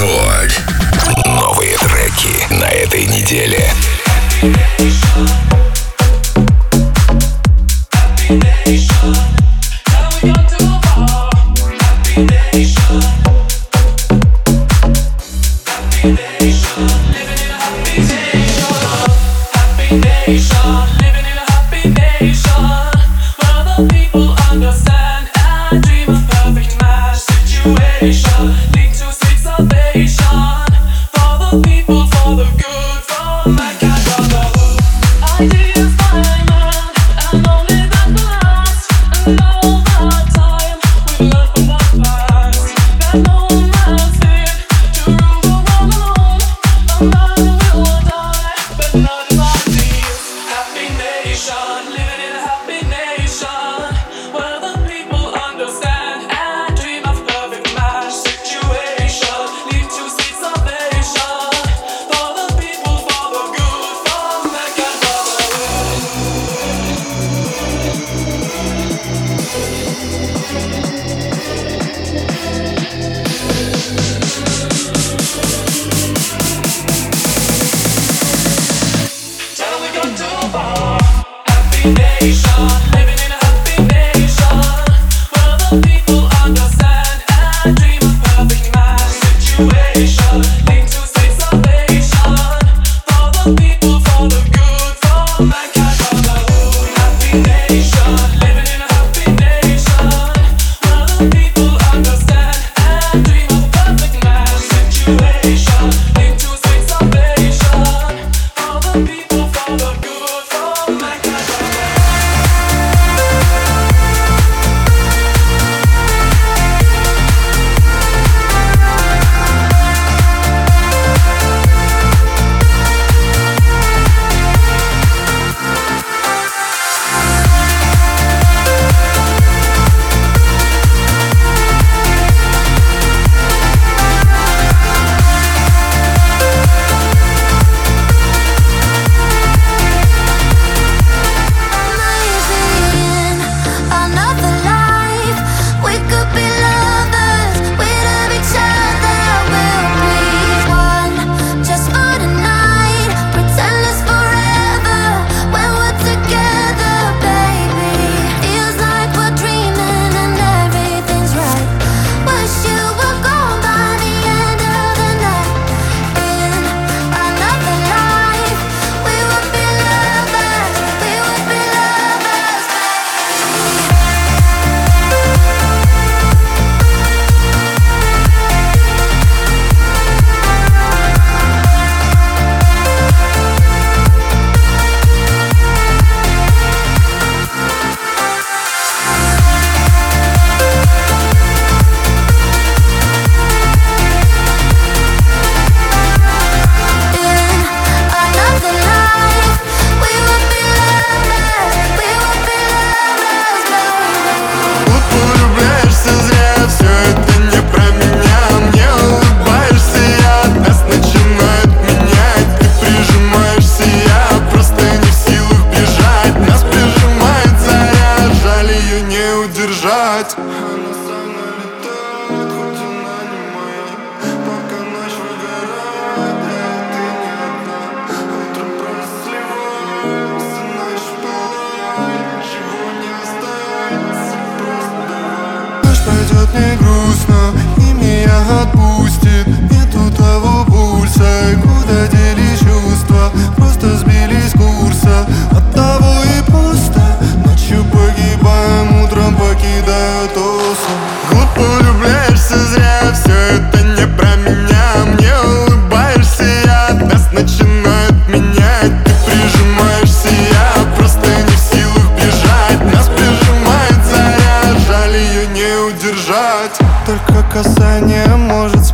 Рекорд. Новые треки на этой неделе. Show. удержать Она со мной летает, хоть она не моя Пока ночь выгорает, ты не одна Утром просливаемся, ночь пала Ничего не остается, просто давай Ночь пройдет не грустно, и меня отпустит. Нету того пульса, куда дели чувства? Просто сбей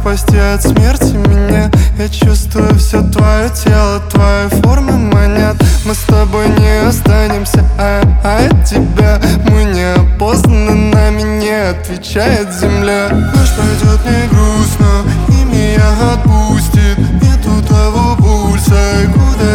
спасти от смерти меня. Я чувствую все твое тело, твоя форма манят. Мы с тобой не останемся, а, а от тебя. Мы не неопознанно, нами не отвечает земля. Ночь пойдет не грустно, и меня отпустит. Нету того пульса, куда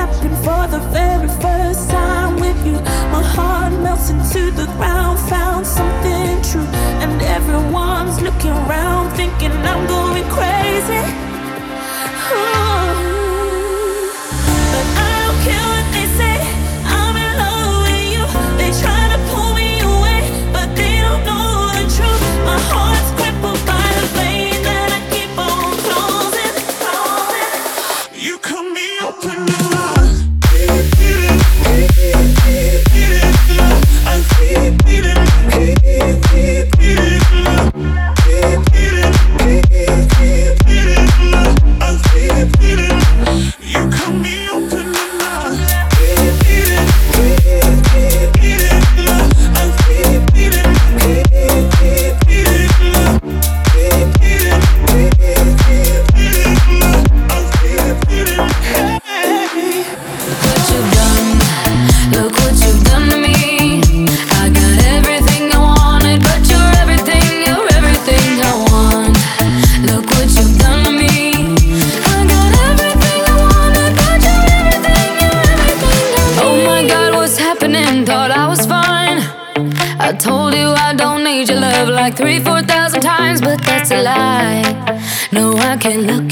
happened for the very first time with you. My heart melts into the ground, found something true. And everyone's looking around, thinking I'm going crazy. Ooh. can look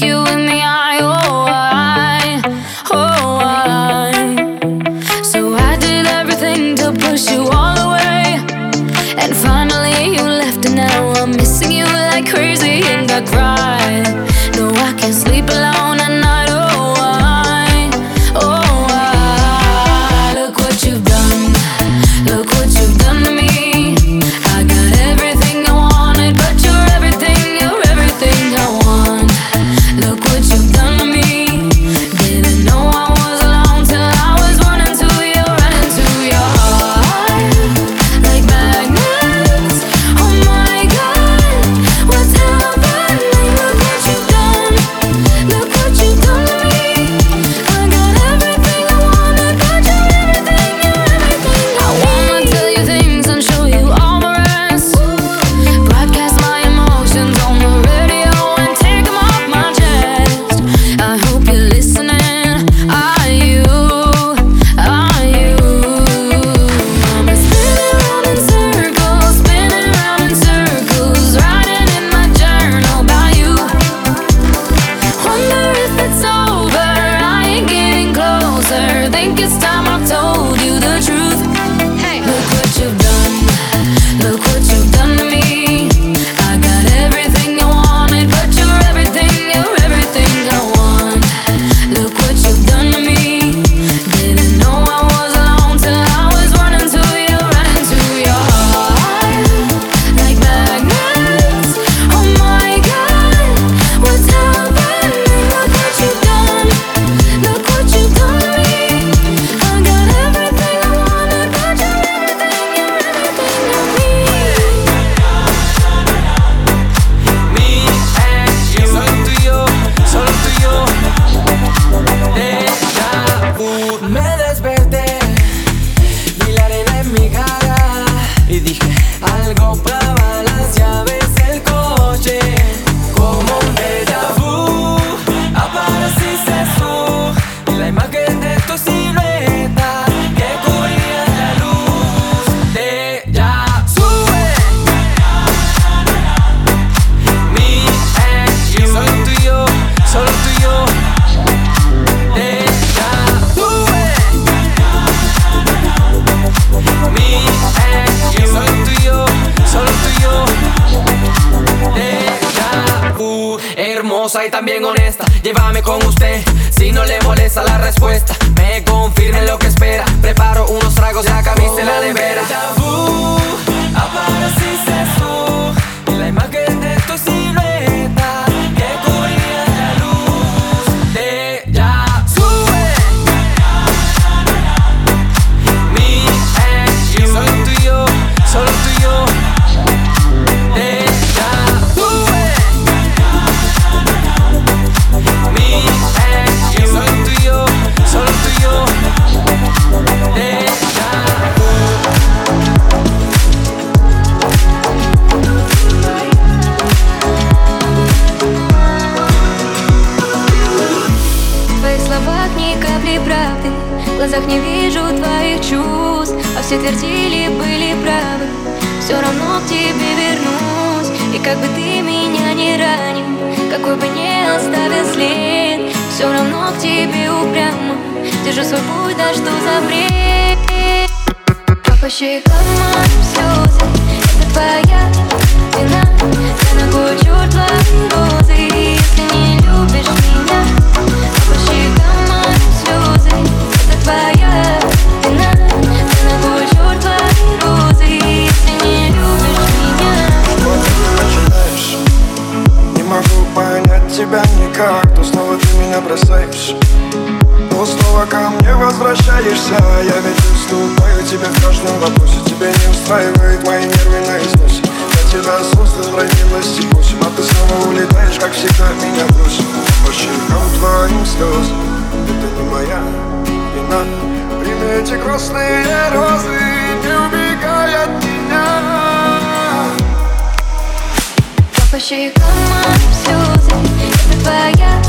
Какой не оставил след. Все равно к тебе упрямо Держу свой путь, да что за бред Как по щекам моим слезы Это твоя вина. Я ногой чур твои розы Если не любишь меня бросаешь. То снова ко мне возвращаешься Я ведь уступаю тебе в каждом вопросе. Тебя не устраивает мои нервы на износе Я тебя создан ради власти восемь А ты снова улетаешь, как всегда меня бросишь. По щекам твоим слез. Это не моя вина. Прими эти красные розы Не убегай от меня. Как по щекам моим слезы Это твоя